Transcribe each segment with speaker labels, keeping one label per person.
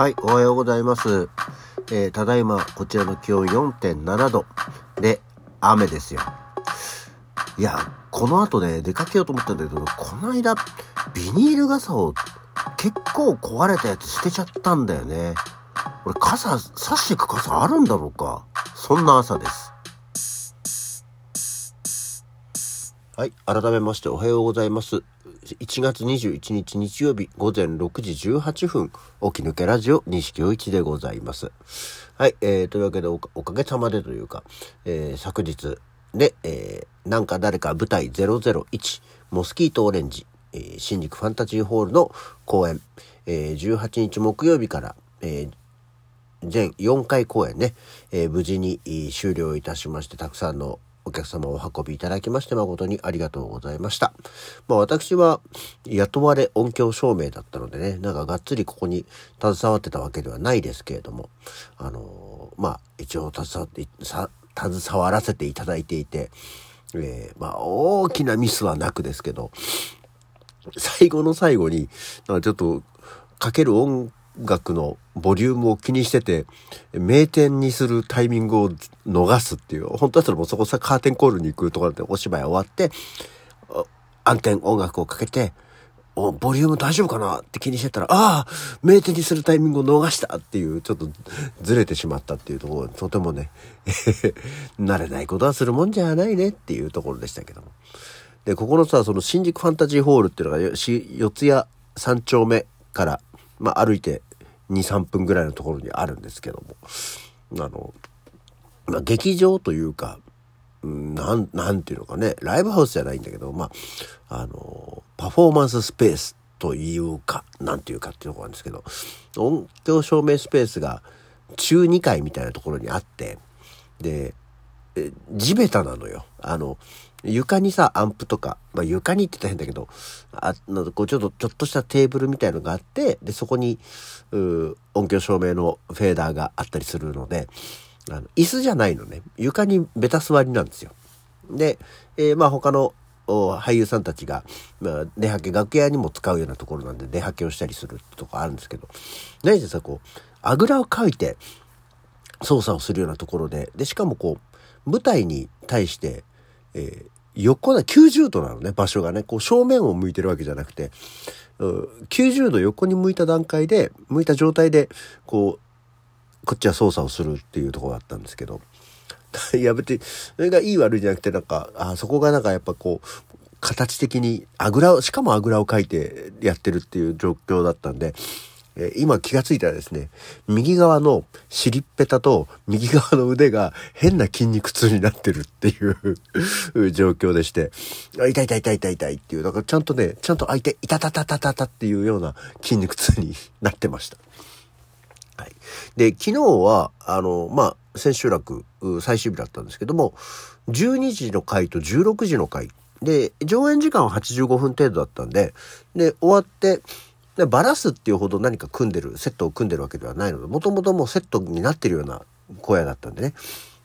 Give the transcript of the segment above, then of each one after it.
Speaker 1: はい、おはようございます。えー、ただいま、こちらの気温4.7度で、雨ですよ。いや、この後ね、出かけようと思ったんだけど、この間、ビニール傘を結構壊れたやつ捨てちゃったんだよね。俺傘、差していく傘あるんだろうか。そんな朝です。はい。改めましておはようございます。1月21日日曜日午前6時18分、起き抜けラジオ西京一でございます。はい。えー、というわけでおかげさまでというか、えー、昨日で、えー、なんか誰か舞台001、モスキートオレンジ、えー、新宿ファンタジーホールの公演、えー、18日木曜日から、えー、全4回公演ね、えー、無事に終了いたしまして、たくさんのお客様をお運びいただきまして誠にありがとうございました。まあ私は雇われ音響照明だったのでね、なんかがっつりここに携わってたわけではないですけれども、あのー、まあ一応携わって、携わらせていただいていて、えー、まあ大きなミスはなくですけど、最後の最後に、なんかちょっとかける音楽のボリュームを気にしてて、名店にするタイミングを逃すっていう、本当だったらもうそこさカーテンコールに行くところでお芝居終わって、暗転音楽をかけて、お、ボリューム大丈夫かなって気にしてたら、ああ名店にするタイミングを逃したっていう、ちょっとずれてしまったっていうところ、とてもね、慣れないことはするもんじゃないねっていうところでしたけども。で、ここのさ、その新宿ファンタジーホールっていうのが、四谷三丁目から、まあ歩いて2、3分ぐらいのところにあるんですけども、あの、まあ、劇場というか、なん、なんていうのかね、ライブハウスじゃないんだけど、まあ、あの、パフォーマンススペースというか、なんていうかっていうところなんですけど、音響照明スペースが中2階みたいなところにあって、で、地べたなのよ。あの、床にさ、アンプとか、まあ床にって言ったら変だけど、あのこうちょっと、ちょっとしたテーブルみたいのがあって、で、そこに、う音響照明のフェーダーがあったりするので、あの、椅子じゃないのね。床にベタ座りなんですよ。で、えー、まあ他の俳優さんたちが、まあ、出はけ、楽屋にも使うようなところなんで出はけをしたりするとかあるんですけど、何でさ、こう、あぐらをかいて操作をするようなところで、で、しかもこう、舞台に対して、えー、横だ、90度なのね、場所がね。こう正面を向いてるわけじゃなくて、90度横に向いた段階で、向いた状態で、こう、こっちは操作をするっていうところだったんですけど、いや別に、それがいい悪いじゃなくて、なんか、あそこがなんかやっぱこう、形的にあぐらを、しかもあぐらをかいてやってるっていう状況だったんで、え今気がついたらですね、右側の尻っぺたと右側の腕が変な筋肉痛になってるっていう 状況でして、痛い痛い痛い痛い痛いっていう、だからちゃんとね、ちゃんと相手、いたたたたたたっていうような筋肉痛になってました。はい。で、昨日は、あの、まあ、千秋楽最終日だったんですけども、12時の回と16時の回。で、上演時間は85分程度だったんで、で、終わって、で、バラすっていうほど何か組んでる、セットを組んでるわけではないので、もともともうセットになってるような小屋だったんでね。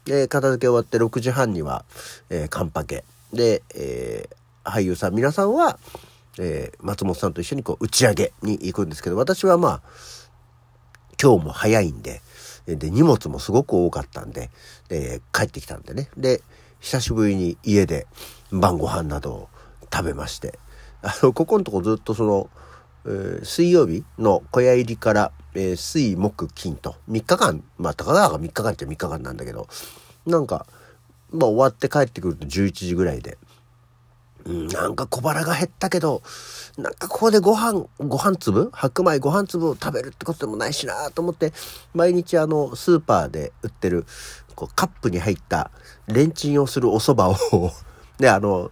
Speaker 1: で、片付け終わって6時半には、え、カンパケ。で、えー、俳優さん、皆さんは、えー、松本さんと一緒にこう、打ち上げに行くんですけど、私はまあ、今日も早いんで、で、荷物もすごく多かったんで、で、帰ってきたんでね。で、久しぶりに家で晩ご飯などを食べまして、あの、ここのとこずっとその、水曜日の小屋入りから、えー、水、木、金と3日間、まあ、高田が3日間って3日間なんだけど、なんか、まあ終わって帰ってくると11時ぐらいで、うん、なんか小腹が減ったけど、なんかここでご飯、ご飯粒白米ご飯粒を食べるってことでもないしなと思って、毎日あの、スーパーで売ってる、こう、カップに入ったレンチンをするお蕎麦を で、あの、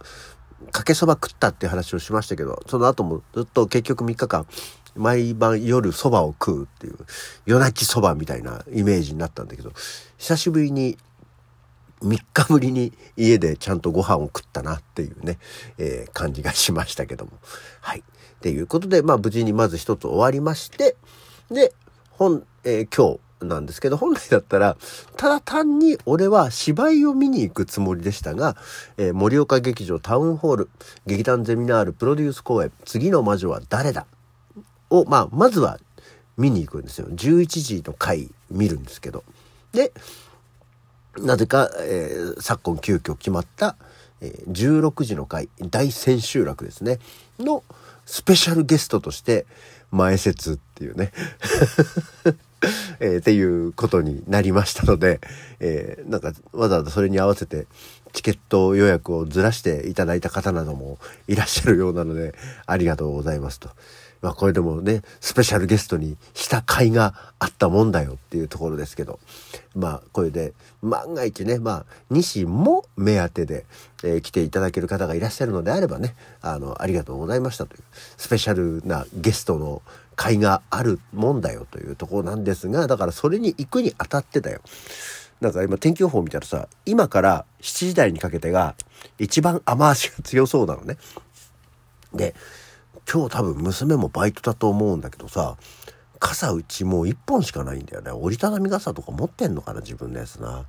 Speaker 1: かけそば食ったっていう話をしましたけど、その後もずっと結局3日間、毎晩夜蕎麦を食うっていう、夜泣き蕎麦みたいなイメージになったんだけど、久しぶりに3日ぶりに家でちゃんとご飯を食ったなっていうね、えー、感じがしましたけども。はい。っていうことで、まあ無事にまず一つ終わりまして、で、本、えー、今日、なんですけど、本来だったら、ただ単に俺は芝居を見に行くつもりでしたが、えー、盛岡劇場タウンホール、劇団ゼミナールプロデュース公演、次の魔女は誰だ？を、まあ、まずは見に行くんですよ。11時の回見るんですけど。で、なぜか、えー、昨今急遽決まった、えー、16時の回、大千秋楽ですね、のスペシャルゲストとして、前説っていうね えー、っていうことになりましたので、えー、なんかわざわざそれに合わせてチケット予約をずらしていただいた方などもいらっしゃるようなので、ありがとうございますと。まあこれでもね、スペシャルゲストにした甲斐があったもんだよっていうところですけど、まあこれで万が一ね、まあ西も目当てで、えー、来ていただける方がいらっしゃるのであればね、あの、ありがとうございましたという、スペシャルなゲストの甲斐があるもんだよというところなんですが、だからそれに行くにあたってだよ。なんか今天気予報見たらさ、今から7時台にかけてが一番雨足が強そうなのね。で、今日多分娘もバイトだと思うんだけどさ傘うちもう1本しかないんだよね折りたたみ傘とか持ってんのかな自分のやつな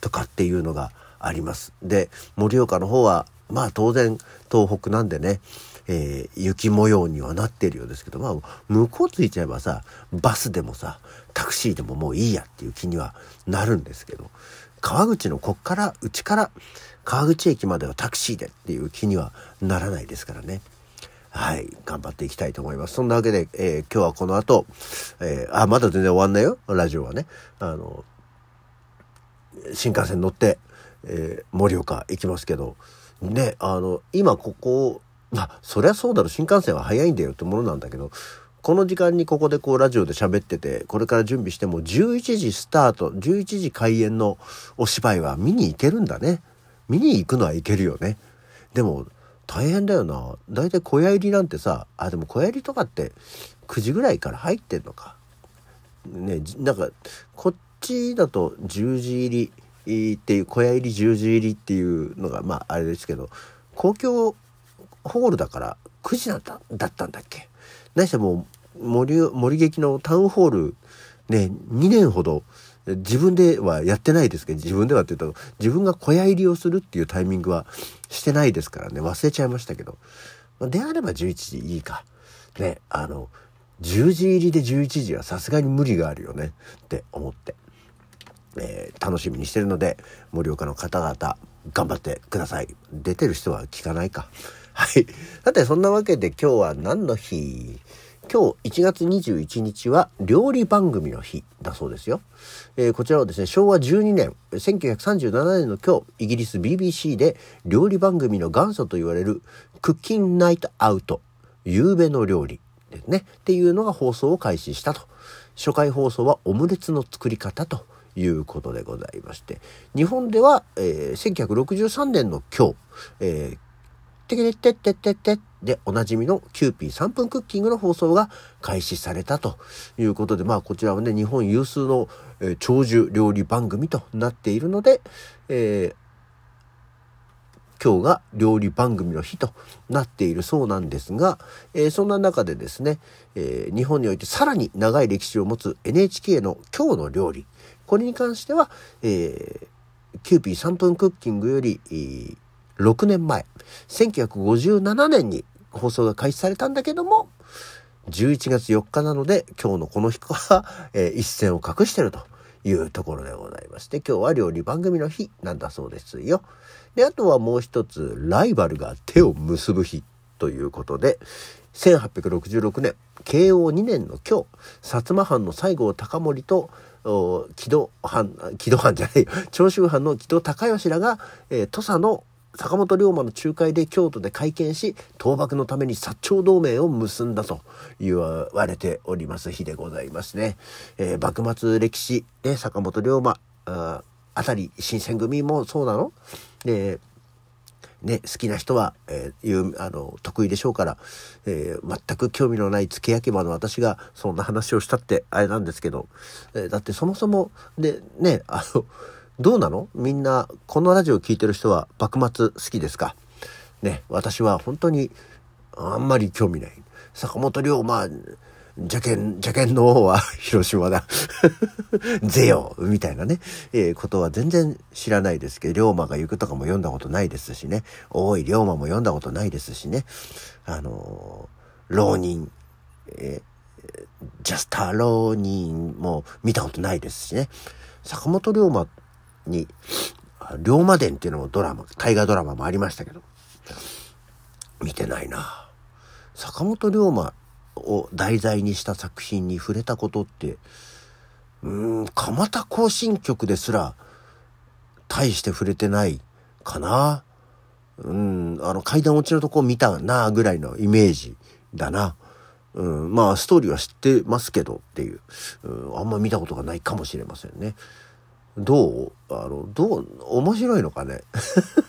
Speaker 1: とかっていうのがありますで盛岡の方はまあ当然東北なんでね、えー、雪模様にはなってるようですけどまあ向こうついちゃえばさバスでもさタクシーでももういいやっていう気にはなるんですけど川口のこっからうちから川口駅まではタクシーでっていう気にはならないですからね。はい、頑張っていきたいと思います。そんなわけで、えー、今日はこの後、えー、あ、まだ全然終わんないよ、ラジオはね。あの、新幹線乗って、えー、盛岡行きますけど、ね、あの、今ここ、あ、そりゃそうだろ、新幹線は早いんだよってものなんだけど、この時間にここでこうラジオで喋ってて、これから準備しても11時スタート、11時開演のお芝居は見に行けるんだね。見に行くのは行けるよね。でも、大変だよな。だいたい小屋入りなんてさ、あ、でも小屋入りとかって9時ぐらいから入ってんのか。ね、なんか、こっちだと10時入りっていう、小屋入り10時入りっていうのが、まああれですけど、公共ホールだから9時だっただったんだっけ？何しても森、森劇のタウンホール、ね、2年ほど自分ではやってないですけど、自分ではって言うと、自分が小屋入りをするっていうタイミングはしてないですからね、忘れちゃいましたけど。であれば11時いいか。ね、あの、10時入りで11時はさすがに無理があるよねって思って、えー、楽しみにしてるので、盛岡の方々、頑張ってください。出てる人は聞かないか。はい。さて、そんなわけで今日は何の日？今日1月21日は料理番組の日だそうですよ。えー、こちらはですね、昭和12年、1937年の今日、イギリス BBC で料理番組の元祖と言われる Cook's Night Out、夕べの料理ですね、っていうのが放送を開始したと。初回放送はオムレツの作り方ということでございまして、日本では、えー、1963年の今日、えー、てけてってってってでおなじみのキューピー3分クッキングの放送が開始されたということで、まあこちらはね、日本有数の、えー、長寿料理番組となっているので、えー、今日が料理番組の日となっているそうなんですが、えー、そんな中でですね、えー、日本においてさらに長い歴史を持つ NHK の今日の料理、これに関しては、えー、キューピー3分クッキングより、えー6年前、1957年に放送が開始されたんだけども、11月4日なので、今日のこの日は、えー、一線を隠してるというところでございまして、今日は料理番組の日なんだそうですよ。で、あとはもう一つ、ライバルが手を結ぶ日ということで、1866年、慶応2年の今日、薩摩藩の西郷隆盛と、木戸藩、木戸藩じゃない、長州藩の木戸孝義らが、えー、土佐の坂本龍馬の仲介で京都で会見し倒幕のために薩長同盟を結んだと言われております日でございますね。えー、幕末歴史で坂本龍馬ああたり新選組もそうなの？でね、好きな人は、えー、いうあの得意でしょうから、えー、全く興味のない付け焼き場の私がそんな話をしたってあれなんですけど、えー、だってそもそもでねあのどうなの？みんな、このラジオを聴いてる人は幕末好きですか？ね、私は本当にあんまり興味ない。坂本龍馬、邪剣、邪剣の王は 広島だ。ぜよみたいなね、えー、ことは全然知らないですけど、龍馬が行くとかも読んだことないですしね。大井龍馬も読んだことないですしね。あのー、浪人、えー、ジャスター浪人も見たことないですしね。坂本龍馬に、龍馬伝っていうのもドラマ、大河ドラマもありましたけど、見てないな。坂本龍馬を題材にした作品に触れたことって、うん、蒲田行進曲ですら、大して触れてないかな。うん、あの階段落ちのとこ見たなぐらいのイメージだな。うん、まあストーリーは知ってますけどっていう、うん、あんま見たことがないかもしれませんね。どう？あの、どう、面白いのかね？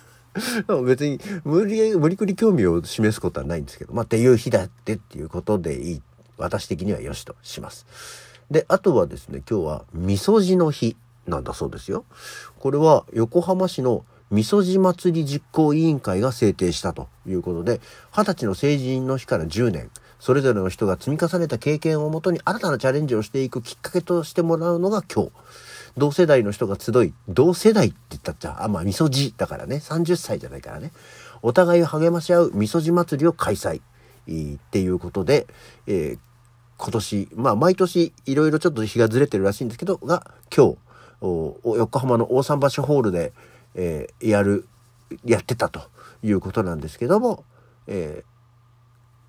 Speaker 1: 別に無理、無理くり興味を示すことはないんですけど、まあ、っていう日だってっていうことでいい。私的には良しとします。で、あとはですね、今日は、みそじの日なんだそうですよ。これは横浜市のみそじ祭り実行委員会が制定したということで、二十歳の成人の日から10年、それぞれの人が積み重ねた経験をもとに新たなチャレンジをしていくきっかけとしてもらうのが今日。同世代の人が集い、同世代って言ったっちゃ、あ、まあ、みそじだからね、30歳じゃないからね、お互いを励まし合うみそじ祭りを開催、っていうことで、えー、今年、まあ、毎年いろいろちょっと日がずれてるらしいんですけど、が、今日、横浜の大桟橋ホールで、えー、やる、やってたということなんですけども、え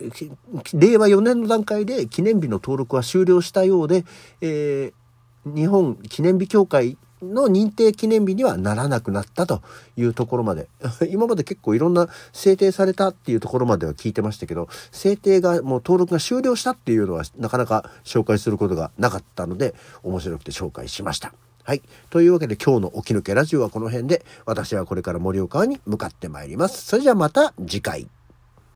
Speaker 1: ー、令和4年の段階で記念日の登録は終了したようで、えー、日本記念日協会の認定記念日にはならなくなったというところまで。今まで結構いろんな制定されたっていうところまでは聞いてましたけど、制定がもう登録が終了したっていうのはなかなか紹介することがなかったので、面白くて紹介しました。はい。というわけで今日の起き抜けラジオはこの辺で、私はこれから盛岡に向かってまいります。それじゃあまた次回。